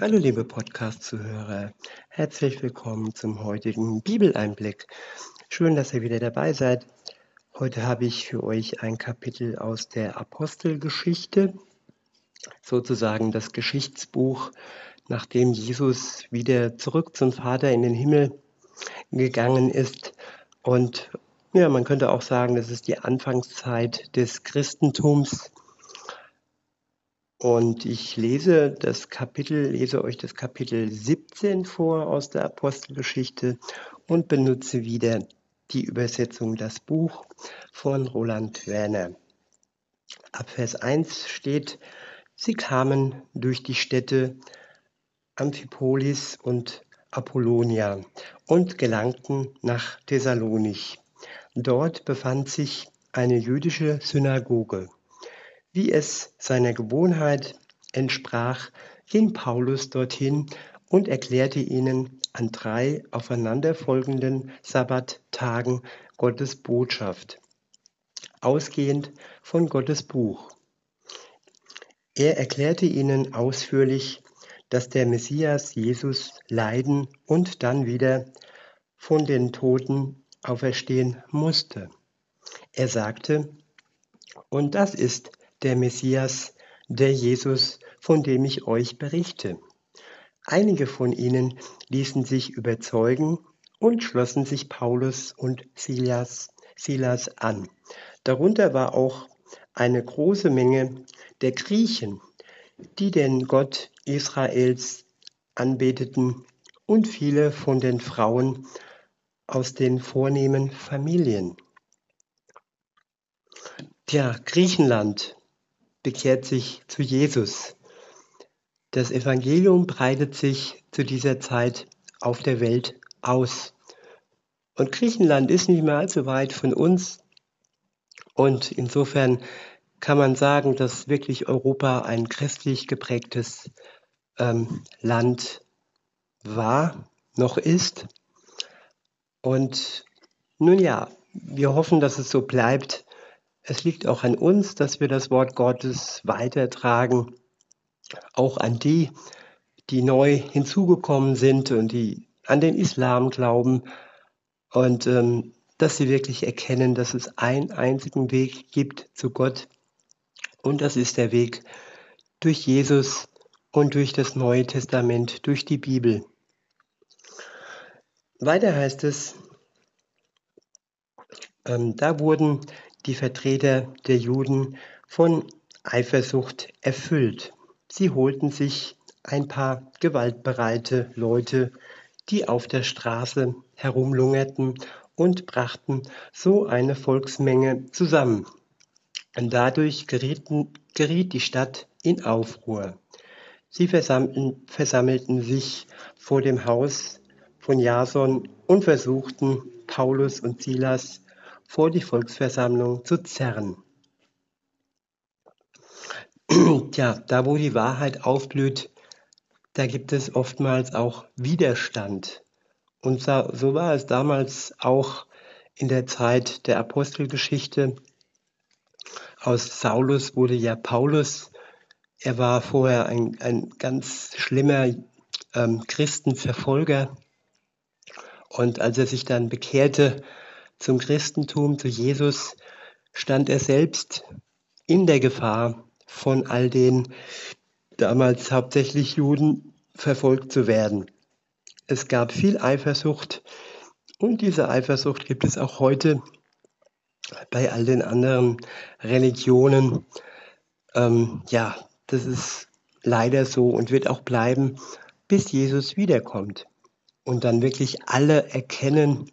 Hallo liebe Podcast-Zuhörer, herzlich willkommen zum heutigen Bibeleinblick. Schön, dass ihr wieder dabei seid. Heute habe ich für euch ein Kapitel aus der Apostelgeschichte, sozusagen das Geschichtsbuch, nachdem Jesus wieder zurück zum Vater in den Himmel gegangen ist. Und ja, man könnte auch sagen, das ist die Anfangszeit des Christentums. Und ich lese das Kapitel, lese euch das Kapitel 17 vor aus der Apostelgeschichte und benutze wieder die Übersetzung Das Buch von Roland Werner. Ab Vers 1 steht, sie kamen durch die Städte Amphipolis und Apollonia und gelangten nach Thessalonich. Dort befand sich eine jüdische Synagoge. Wie es seiner Gewohnheit entsprach, ging Paulus dorthin und erklärte ihnen an drei aufeinanderfolgenden Sabbattagen Gottes Botschaft, ausgehend von Gottes Buch. Er erklärte ihnen ausführlich, dass der Messias Jesus leiden und dann wieder von den Toten auferstehen musste. Er sagte, und das ist der Messias, der Jesus, von dem ich euch berichte. Einige von ihnen ließen sich überzeugen und schlossen sich Paulus und Silas, Silas an. Darunter war auch eine große Menge der Griechen, die den Gott Israels anbeteten und viele von den Frauen aus den vornehmen Familien. Tja, Griechenland bekehrt sich zu Jesus. Das Evangelium breitet sich zu dieser Zeit auf der Welt aus. Und Griechenland ist nicht mehr allzu weit von uns. Und insofern kann man sagen, dass wirklich Europa ein christlich geprägtes ähm, Land war, noch ist. Und nun ja, wir hoffen, dass es so bleibt. Es liegt auch an uns, dass wir das Wort Gottes weitertragen, auch an die, die neu hinzugekommen sind und die an den Islam glauben und ähm, dass sie wirklich erkennen, dass es einen einzigen Weg gibt zu Gott und das ist der Weg durch Jesus und durch das Neue Testament, durch die Bibel. Weiter heißt es, ähm, da wurden die Vertreter der Juden von Eifersucht erfüllt. Sie holten sich ein paar gewaltbereite Leute, die auf der Straße herumlungerten und brachten so eine Volksmenge zusammen. Und dadurch gerieten, geriet die Stadt in Aufruhr. Sie versammelten, versammelten sich vor dem Haus von Jason und versuchten, Paulus und Silas vor die Volksversammlung zu zerren. Tja, da wo die Wahrheit aufblüht, da gibt es oftmals auch Widerstand. Und so war es damals auch in der Zeit der Apostelgeschichte. Aus Saulus wurde ja Paulus. Er war vorher ein, ein ganz schlimmer ähm, Christenverfolger. Und als er sich dann bekehrte, zum Christentum, zu Jesus, stand er selbst in der Gefahr, von all den damals hauptsächlich Juden verfolgt zu werden. Es gab viel Eifersucht und diese Eifersucht gibt es auch heute bei all den anderen Religionen. Ähm, ja, das ist leider so und wird auch bleiben, bis Jesus wiederkommt. Und dann wirklich alle erkennen,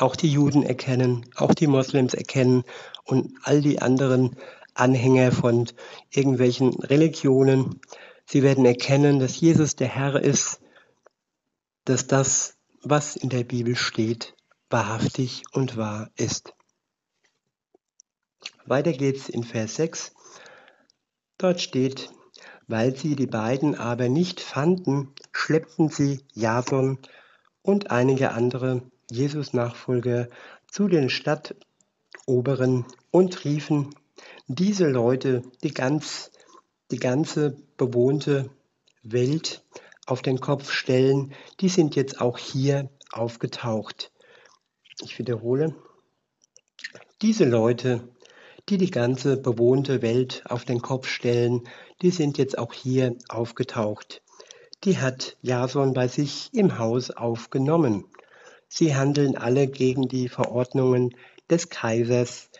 auch die Juden erkennen, auch die Moslems erkennen und all die anderen Anhänger von irgendwelchen Religionen. Sie werden erkennen, dass Jesus der Herr ist, dass das, was in der Bibel steht, wahrhaftig und wahr ist. Weiter geht's in Vers 6. Dort steht, weil sie die beiden aber nicht fanden, schleppten sie Jason und einige andere Jesus-Nachfolger zu den Stadtoberen und riefen diese Leute, die, ganz, die ganze bewohnte Welt auf den Kopf stellen, die sind jetzt auch hier aufgetaucht. Ich wiederhole, diese Leute, die die ganze bewohnte Welt auf den Kopf stellen, die sind jetzt auch hier aufgetaucht. Die hat Jason bei sich im Haus aufgenommen. Sie handeln alle gegen die Verordnungen des Kaisers,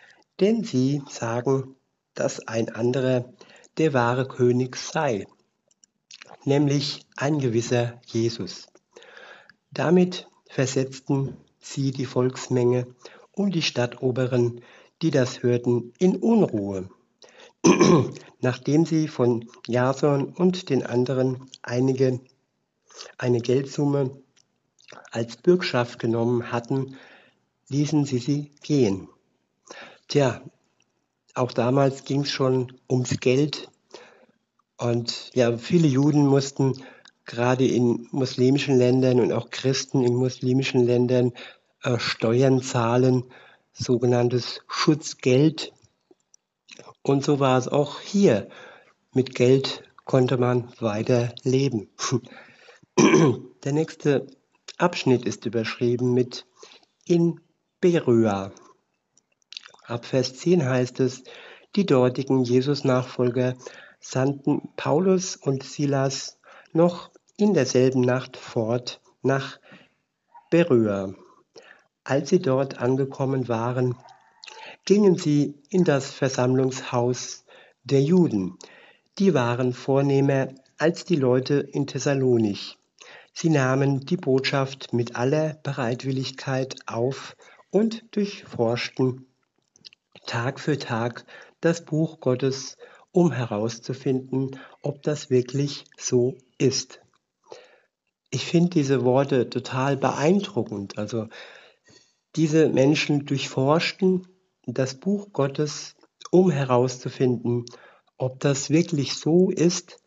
denn sie sagen, dass ein anderer der wahre König sei, nämlich ein gewisser Jesus. Damit versetzten sie die Volksmenge und die Stadtoberen, die das hörten, in Unruhe. Nachdem sie von Jason und den anderen einige eine Geldsumme als Bürgschaft genommen hatten, ließen sie sie gehen. Tja, auch damals ging es schon ums Geld. Und ja, viele Juden mussten gerade in muslimischen Ländern und auch Christen in muslimischen Ländern äh, Steuern zahlen, sogenanntes Schutzgeld. Und so war es auch hier. Mit Geld konnte man weiter leben. Der nächste Abschnitt ist überschrieben mit in Beröa. Ab Vers 10 heißt es, die dortigen Jesus-Nachfolger sandten Paulus und Silas noch in derselben Nacht fort nach Beröa. Als sie dort angekommen waren, gingen sie in das Versammlungshaus der Juden. Die waren vornehmer als die Leute in Thessalonich. Sie nahmen die Botschaft mit aller Bereitwilligkeit auf und durchforschten Tag für Tag das Buch Gottes, um herauszufinden, ob das wirklich so ist. Ich finde diese Worte total beeindruckend. Also diese Menschen durchforschten das Buch Gottes, um herauszufinden, ob das wirklich so ist,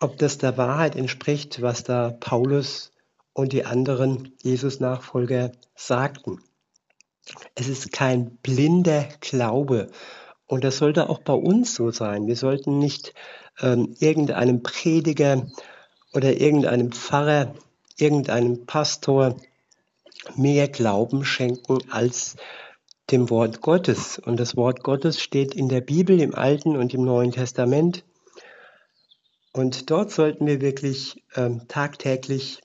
ob das der Wahrheit entspricht, was da Paulus und die anderen Jesus-Nachfolger sagten. Es ist kein blinder Glaube. Und das sollte auch bei uns so sein. Wir sollten nicht ähm, irgendeinem Prediger oder irgendeinem Pfarrer, irgendeinem Pastor mehr Glauben schenken als dem Wort Gottes. Und das Wort Gottes steht in der Bibel, im Alten und im Neuen Testament. Und dort sollten wir wirklich ähm, tagtäglich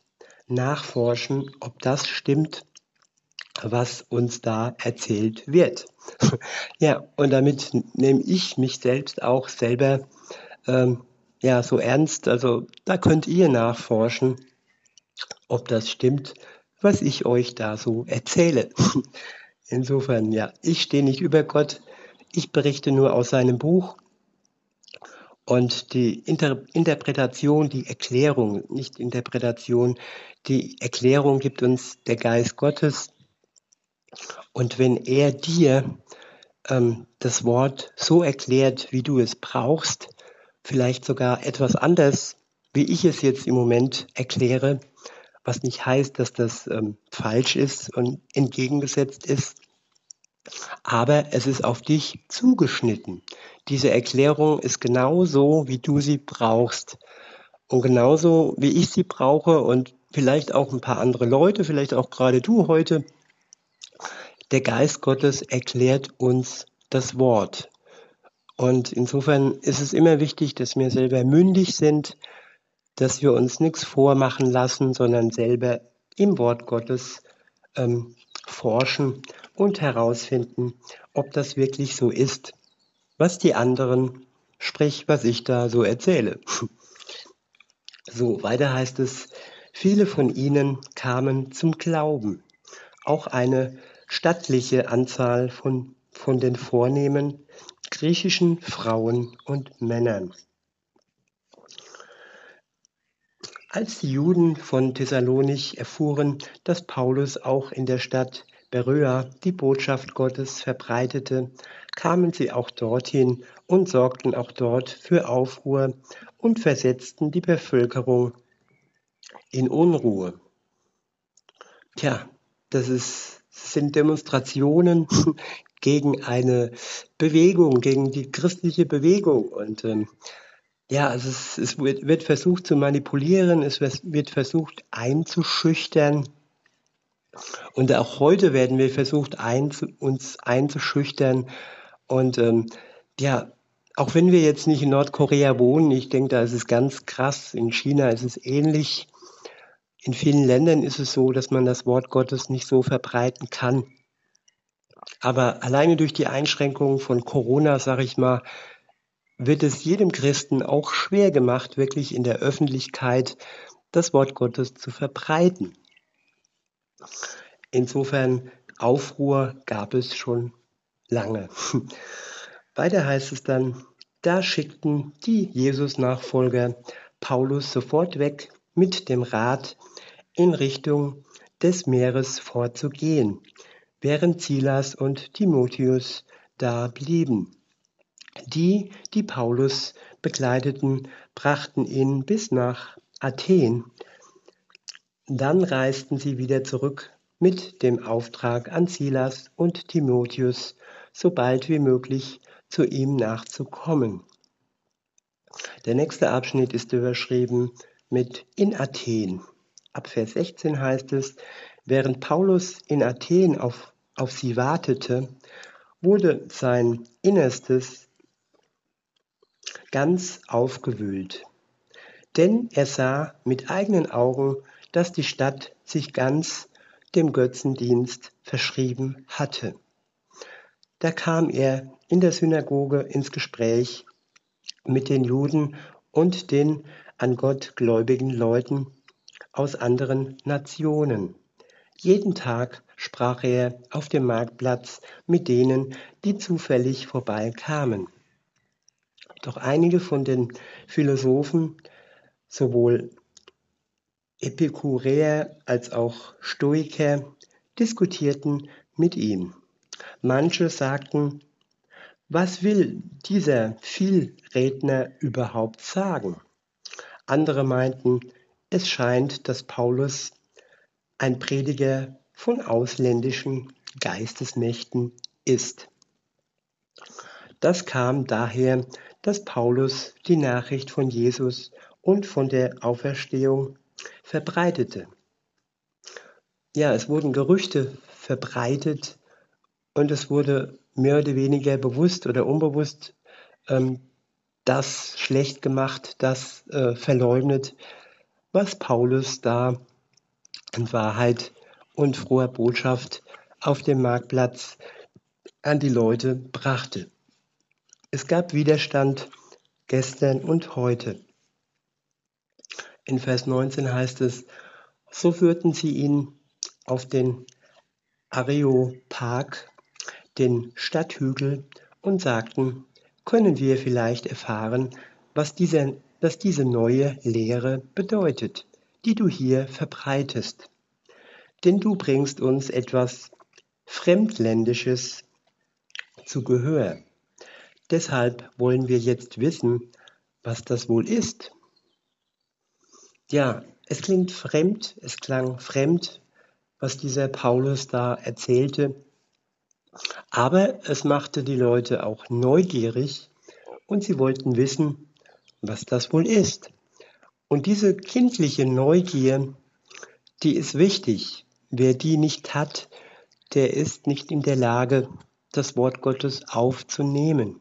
nachforschen, ob das stimmt, was uns da erzählt wird. ja, und damit nehme ich mich selbst auch selber ähm, ja so ernst. Also da könnt ihr nachforschen, ob das stimmt, was ich euch da so erzähle. Insofern, ja, ich stehe nicht über Gott. Ich berichte nur aus seinem Buch und die Inter Interpretation, die Erklärung, nicht Interpretation, die Erklärung gibt uns der Geist Gottes. Und wenn er dir ähm, das Wort so erklärt, wie du es brauchst, vielleicht sogar etwas anders, wie ich es jetzt im Moment erkläre, was nicht heißt, dass das ähm, falsch ist und entgegengesetzt ist, aber es ist auf dich zugeschnitten. Diese Erklärung ist genauso, wie du sie brauchst. Und genauso, wie ich sie brauche und vielleicht auch ein paar andere Leute, vielleicht auch gerade du heute. Der Geist Gottes erklärt uns das Wort. Und insofern ist es immer wichtig, dass wir selber mündig sind, dass wir uns nichts vormachen lassen, sondern selber im Wort Gottes ähm, forschen und herausfinden, ob das wirklich so ist, was die anderen, sprich was ich da so erzähle. So, weiter heißt es, viele von ihnen kamen zum Glauben. Auch eine stattliche Anzahl von, von den vornehmen griechischen Frauen und Männern. Als die Juden von Thessalonich erfuhren, dass Paulus auch in der Stadt Beröa die Botschaft Gottes verbreitete, kamen sie auch dorthin und sorgten auch dort für Aufruhr und versetzten die Bevölkerung in Unruhe. Tja, das ist sind Demonstrationen gegen eine Bewegung, gegen die christliche Bewegung. Und ähm, Ja, also es, es wird, wird versucht zu manipulieren, es wird versucht einzuschüchtern. Und auch heute werden wir versucht, einzu, uns einzuschüchtern. Und ähm, ja, auch wenn wir jetzt nicht in Nordkorea wohnen, ich denke, da ist es ganz krass. In China ist es ähnlich. In vielen Ländern ist es so, dass man das Wort Gottes nicht so verbreiten kann. Aber alleine durch die Einschränkungen von Corona, sage ich mal, wird es jedem Christen auch schwer gemacht, wirklich in der Öffentlichkeit das Wort Gottes zu verbreiten. Insofern Aufruhr gab es schon lange. Weiter heißt es dann, da schickten die Jesus-Nachfolger Paulus sofort weg mit dem Rat, in Richtung des Meeres vorzugehen, während Silas und Timotheus da blieben. Die, die Paulus begleiteten, brachten ihn bis nach Athen. Dann reisten sie wieder zurück mit dem Auftrag an Silas und Timotheus, so bald wie möglich zu ihm nachzukommen. Der nächste Abschnitt ist überschrieben mit in Athen. Ab Vers 16 heißt es, während Paulus in Athen auf, auf sie wartete, wurde sein Innerstes ganz aufgewühlt. Denn er sah mit eigenen Augen, dass die Stadt sich ganz dem Götzendienst verschrieben hatte. Da kam er in der Synagoge ins Gespräch mit den Juden und den an Gott gläubigen Leuten aus anderen Nationen. Jeden Tag sprach er auf dem Marktplatz mit denen, die zufällig vorbeikamen. Doch einige von den Philosophen, sowohl Epikureer als auch Stoiker, diskutierten mit ihm. Manche sagten, was will dieser Vielredner überhaupt sagen? Andere meinten, es scheint, dass Paulus ein Prediger von ausländischen Geistesmächten ist. Das kam daher, dass Paulus die Nachricht von Jesus und von der Auferstehung verbreitete. Ja, es wurden Gerüchte verbreitet und es wurde mehr oder weniger bewusst oder unbewusst ähm, das schlecht gemacht, das äh, verleugnet, was Paulus da in Wahrheit und froher Botschaft auf dem Marktplatz an die Leute brachte. Es gab Widerstand gestern und heute. In Vers 19 heißt es, so führten sie ihn auf den Areopag, den Stadthügel, und sagten, können wir vielleicht erfahren, was diese, was diese neue Lehre bedeutet, die du hier verbreitest. Denn du bringst uns etwas Fremdländisches zu Gehör. Deshalb wollen wir jetzt wissen, was das wohl ist. Ja, es klingt fremd, es klang fremd, was dieser Paulus da erzählte, aber es machte die Leute auch neugierig und sie wollten wissen, was das wohl ist. Und diese kindliche Neugier, die ist wichtig. Wer die nicht hat, der ist nicht in der Lage, das Wort Gottes aufzunehmen.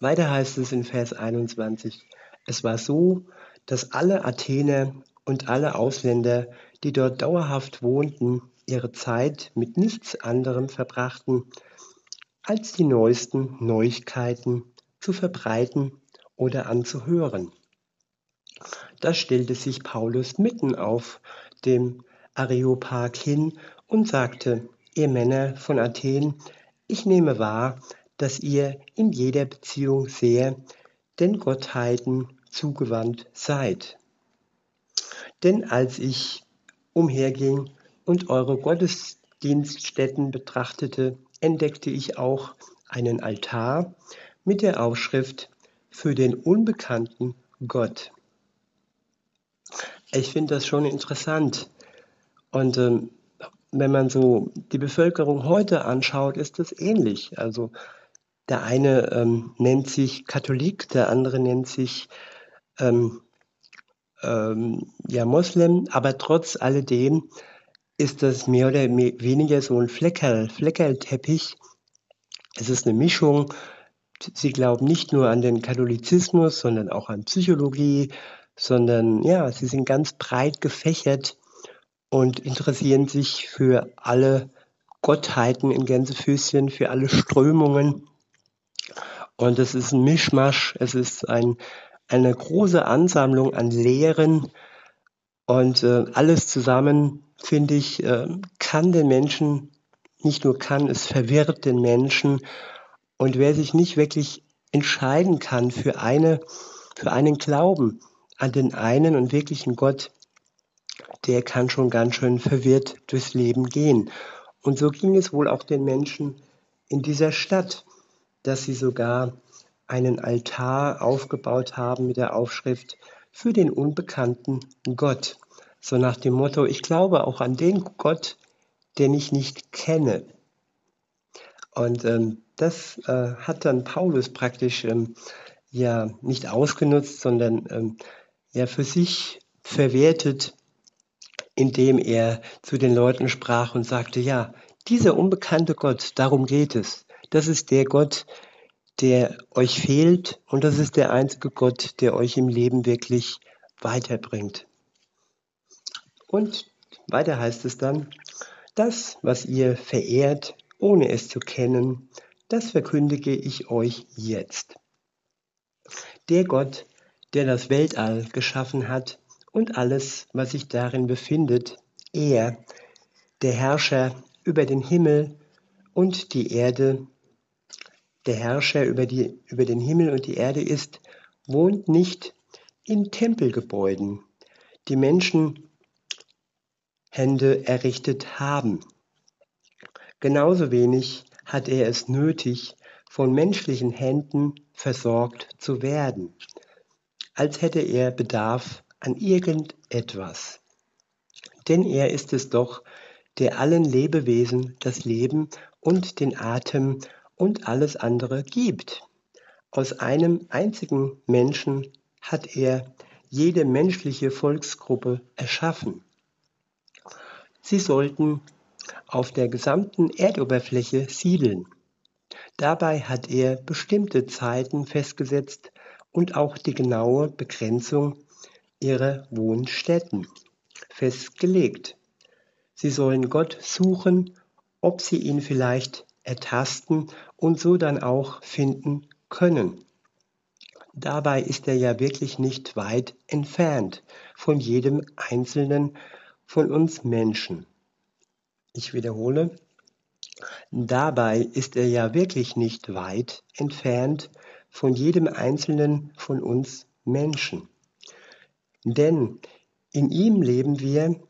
Weiter heißt es in Vers 21, es war so, dass alle Athener und alle Ausländer, die dort dauerhaft wohnten, ihre Zeit mit nichts anderem verbrachten, als die neuesten Neuigkeiten zu verbreiten oder anzuhören. Da stellte sich Paulus mitten auf dem Areopag hin und sagte, ihr Männer von Athen, ich nehme wahr, dass ihr in jeder Beziehung sehr den Gottheiten zugewandt seid. Denn als ich umherging und eure Gottesdienststätten betrachtete, entdeckte ich auch einen Altar mit der Aufschrift für den unbekannten Gott. Ich finde das schon interessant. Und ähm, wenn man so die Bevölkerung heute anschaut, ist das ähnlich. Also Der eine ähm, nennt sich Katholik, der andere nennt sich ähm, ähm, ja, Moslem, aber trotz alledem ist das mehr oder weniger so ein Fleckerl, Fleckerlteppich. Es ist eine Mischung. Sie glauben nicht nur an den Katholizismus, sondern auch an Psychologie, sondern ja, sie sind ganz breit gefächert und interessieren sich für alle Gottheiten in Gänsefüßchen, für alle Strömungen. Und es ist ein Mischmasch, es ist ein, eine große Ansammlung an Lehren und äh, alles zusammen, finde ich, äh, kann den Menschen, nicht nur kann, es verwirrt den Menschen. Und wer sich nicht wirklich entscheiden kann für eine, für einen Glauben an den einen und wirklichen Gott, der kann schon ganz schön verwirrt durchs Leben gehen. Und so ging es wohl auch den Menschen in dieser Stadt, dass sie sogar einen Altar aufgebaut haben mit der Aufschrift für den unbekannten Gott. So nach dem Motto, ich glaube auch an den Gott, den ich nicht kenne. Und ähm, das äh, hat dann Paulus praktisch ähm, ja nicht ausgenutzt, sondern ähm, ja für sich verwertet indem er zu den Leuten sprach und sagte, ja, dieser unbekannte Gott, darum geht es. Das ist der Gott, der euch fehlt und das ist der einzige Gott, der euch im Leben wirklich weiterbringt. Und weiter heißt es dann, das, was ihr verehrt, ohne es zu kennen, das verkündige ich euch jetzt. Der Gott, der das Weltall geschaffen hat, und alles, was sich darin befindet, er, der Herrscher über den Himmel und die Erde, der Herrscher über, die, über den Himmel und die Erde ist, wohnt nicht in Tempelgebäuden, die Menschen Hände errichtet haben. Genauso wenig hat er es nötig, von menschlichen Händen versorgt zu werden, als hätte er Bedarf an irgendetwas. Denn er ist es doch, der allen Lebewesen das Leben und den Atem und alles andere gibt. Aus einem einzigen Menschen hat er jede menschliche Volksgruppe erschaffen. Sie sollten auf der gesamten Erdoberfläche siedeln. Dabei hat er bestimmte Zeiten festgesetzt und auch die genaue Begrenzung ihre Wohnstätten festgelegt. Sie sollen Gott suchen, ob sie ihn vielleicht ertasten und so dann auch finden können. Dabei ist er ja wirklich nicht weit entfernt von jedem einzelnen von uns Menschen. Ich wiederhole, dabei ist er ja wirklich nicht weit entfernt von jedem einzelnen von uns Menschen. Denn in ihm leben wir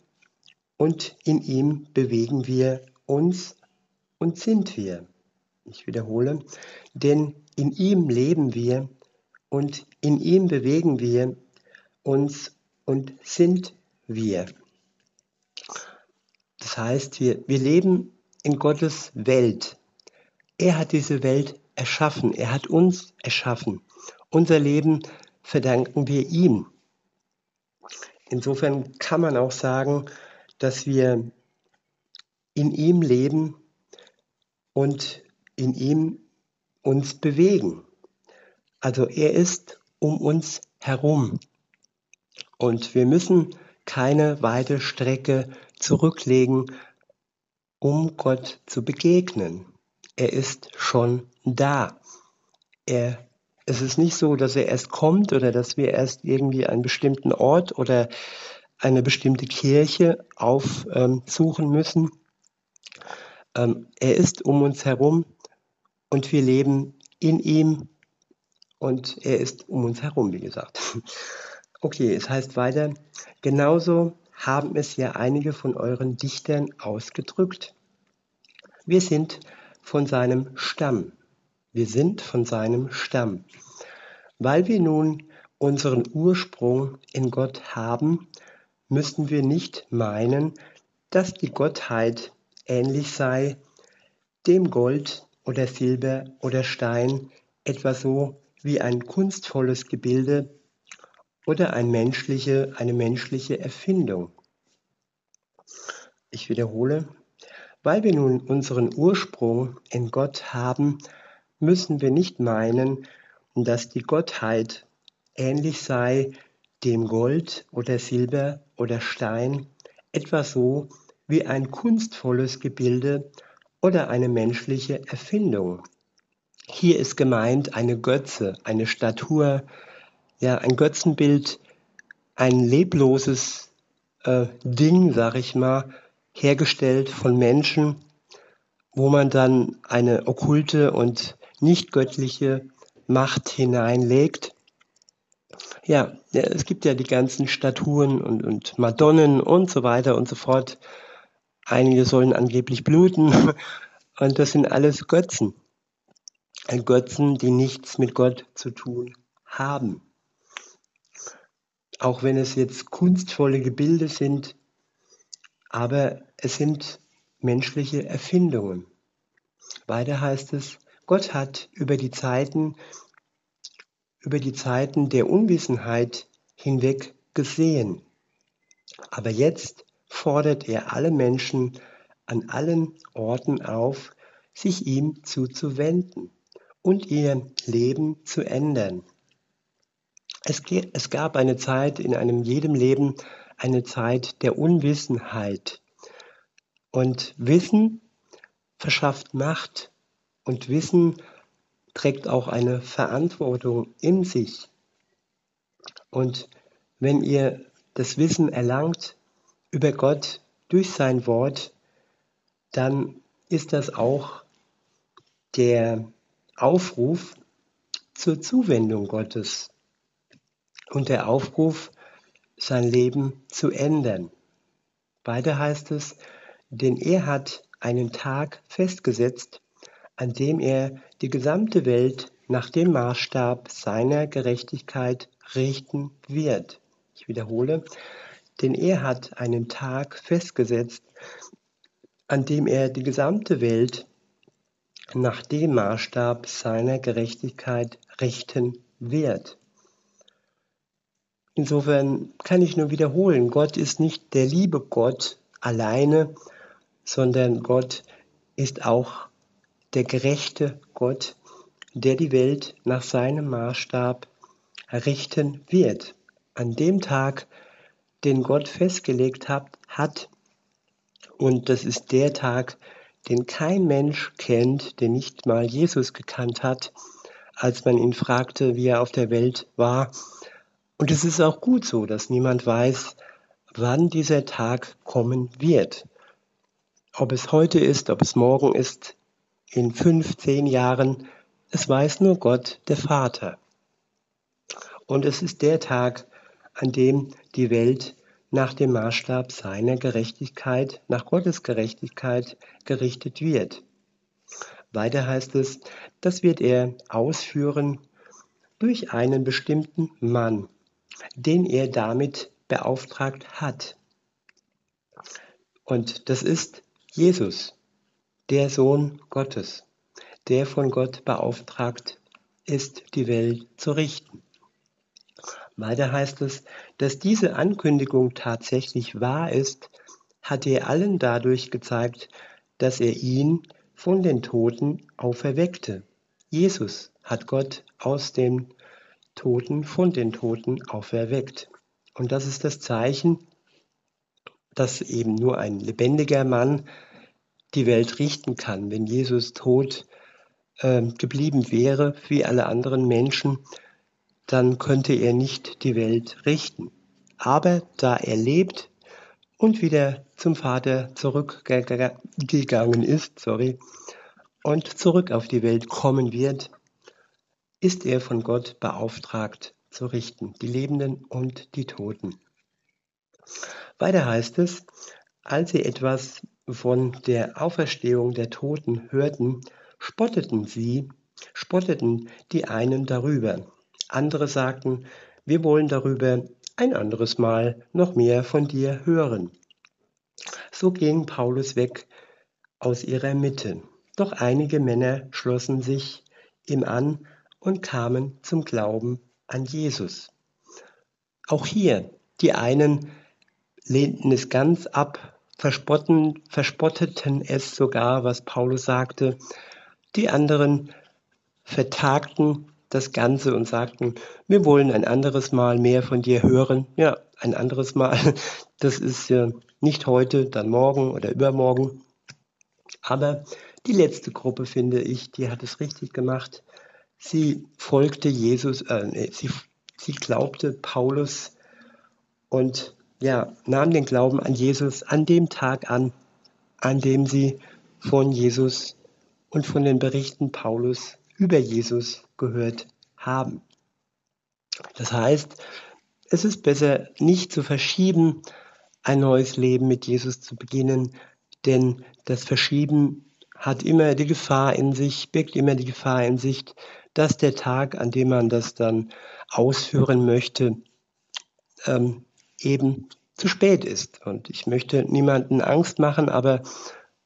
und in ihm bewegen wir uns und sind wir. Ich wiederhole, denn in ihm leben wir und in ihm bewegen wir uns und sind wir. Das heißt, wir, wir leben in Gottes Welt. Er hat diese Welt erschaffen, er hat uns erschaffen. Unser Leben verdanken wir ihm. Insofern kann man auch sagen, dass wir in ihm leben und in ihm uns bewegen. Also er ist um uns herum. Und wir müssen keine weite Strecke zurücklegen, um Gott zu begegnen. Er ist schon da. Er es ist nicht so, dass er erst kommt oder dass wir erst irgendwie einen bestimmten Ort oder eine bestimmte Kirche aufsuchen müssen. Ähm, er ist um uns herum und wir leben in ihm und er ist um uns herum, wie gesagt. Okay, es heißt weiter, genauso haben es ja einige von euren Dichtern ausgedrückt. Wir sind von seinem Stamm. Wir sind von seinem Stamm. Weil wir nun unseren Ursprung in Gott haben, müssen wir nicht meinen, dass die Gottheit ähnlich sei dem Gold, oder Silber oder Stein etwa so wie ein kunstvolles Gebilde oder ein menschliche, eine menschliche Erfindung. Ich wiederhole, weil wir nun unseren Ursprung in Gott haben, müssen wir nicht meinen, dass die Gottheit ähnlich sei dem Gold oder Silber oder Stein, etwa so wie ein kunstvolles Gebilde oder eine menschliche Erfindung. Hier ist gemeint eine Götze, eine Statur, ja, ein Götzenbild, ein lebloses äh, Ding, sag ich mal, hergestellt von Menschen, wo man dann eine okkulte und nicht göttliche Macht hineinlegt. Ja, es gibt ja die ganzen Statuen und, und Madonnen und so weiter und so fort. Einige sollen angeblich bluten und das sind alles Götzen. Götzen, die nichts mit Gott zu tun haben. Auch wenn es jetzt kunstvolle Gebilde sind, aber es sind menschliche Erfindungen. Weiter heißt es, Gott hat über die Zeiten, über die Zeiten der Unwissenheit hinweg gesehen. Aber jetzt fordert er alle Menschen an allen Orten auf, sich ihm zuzuwenden und ihr Leben zu ändern. Es, es gab eine Zeit in einem jedem Leben, eine Zeit der Unwissenheit. Und Wissen verschafft Macht und Wissen trägt auch eine Verantwortung in sich. Und wenn ihr das Wissen erlangt über Gott durch sein Wort, dann ist das auch der Aufruf zur Zuwendung Gottes und der Aufruf, sein Leben zu ändern. Weiter heißt es, denn er hat einen Tag festgesetzt, an dem er die gesamte Welt nach dem Maßstab seiner Gerechtigkeit richten wird. Ich wiederhole, denn er hat einen Tag festgesetzt, an dem er die gesamte Welt nach dem Maßstab seiner Gerechtigkeit richten wird. Insofern kann ich nur wiederholen, Gott ist nicht der liebe Gott alleine, sondern Gott ist auch der gerechte Gott, der die Welt nach seinem Maßstab richten wird. An dem Tag, den Gott festgelegt hat, hat und das ist der Tag, den kein Mensch kennt, der nicht mal Jesus gekannt hat, als man ihn fragte, wie er auf der Welt war. Und es ist auch gut so, dass niemand weiß, wann dieser Tag kommen wird. Ob es heute ist, ob es morgen ist, in fünf, zehn Jahren, es weiß nur Gott, der Vater. Und es ist der Tag, an dem die Welt nach dem Maßstab seiner Gerechtigkeit, nach Gottes Gerechtigkeit gerichtet wird. Weiter heißt es, das wird er ausführen durch einen bestimmten Mann, den er damit beauftragt hat. Und das ist Jesus, der Sohn Gottes, der von Gott beauftragt ist, die Welt zu richten. Weiter heißt es, dass diese Ankündigung tatsächlich wahr ist, hat er allen dadurch gezeigt, dass er ihn von den Toten auferweckte. Jesus hat Gott aus den Toten, von den Toten auferweckt. Und das ist das Zeichen, dass eben nur ein lebendiger Mann die Welt richten kann. Wenn Jesus tot äh, geblieben wäre, wie alle anderen Menschen, dann könnte er nicht die Welt richten. Aber da er lebt und wieder zum Vater zurückgegangen ist, sorry, und zurück auf die Welt kommen wird, ist er von Gott beauftragt zu richten, die Lebenden und die Toten. Weiter heißt es, als sie etwas von der Auferstehung der Toten hörten, spotteten sie, spotteten die einen darüber andere sagten, wir wollen darüber ein anderes Mal noch mehr von dir hören. So ging Paulus weg aus ihrer Mitte. Doch einige Männer schlossen sich ihm an und kamen zum Glauben an Jesus. Auch hier, die einen lehnten es ganz ab, verspotten, verspotteten es sogar, was Paulus sagte. Die anderen vertagten das Ganze und sagten, wir wollen ein anderes Mal mehr von dir hören. Ja, ein anderes Mal. Das ist ja nicht heute, dann morgen oder übermorgen. Aber die letzte Gruppe, finde ich, die hat es richtig gemacht. Sie folgte Jesus, äh, sie, sie glaubte Paulus und ja, nahm den Glauben an Jesus an dem Tag an, an dem sie von Jesus und von den Berichten Paulus über Jesus gehört haben. Das heißt, es ist besser nicht zu verschieben, ein neues Leben mit Jesus zu beginnen, denn das Verschieben hat immer die Gefahr in sich, birgt immer die Gefahr in sich, dass der Tag, an dem man das dann ausführen möchte, ähm, eben zu spät ist. Und ich möchte niemanden Angst machen, aber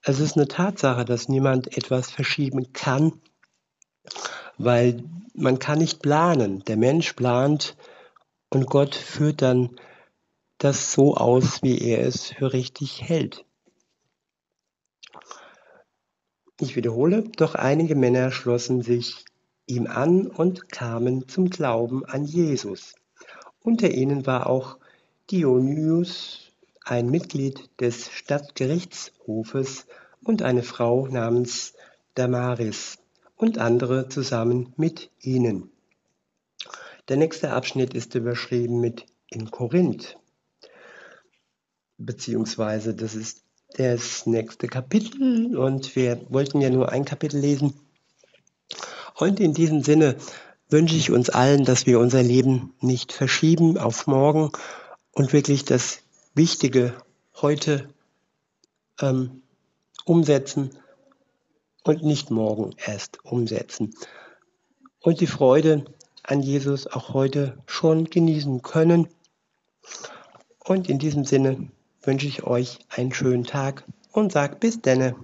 es ist eine Tatsache, dass niemand etwas verschieben kann, weil man kann nicht planen. Der Mensch plant und Gott führt dann das so aus, wie er es für richtig hält. Ich wiederhole, doch einige Männer schlossen sich ihm an und kamen zum Glauben an Jesus. Unter ihnen war auch Dionysius, ein Mitglied des Stadtgerichtshofes, und eine Frau namens Damaris und andere zusammen mit ihnen. Der nächste Abschnitt ist überschrieben mit in Korinth, beziehungsweise das ist das nächste Kapitel und wir wollten ja nur ein Kapitel lesen. Und in diesem Sinne wünsche ich uns allen, dass wir unser Leben nicht verschieben auf morgen und wirklich das Wichtige heute ähm, umsetzen und nicht morgen erst umsetzen. Und die Freude an Jesus auch heute schon genießen können. Und in diesem Sinne wünsche ich euch einen schönen Tag und sage bis denne.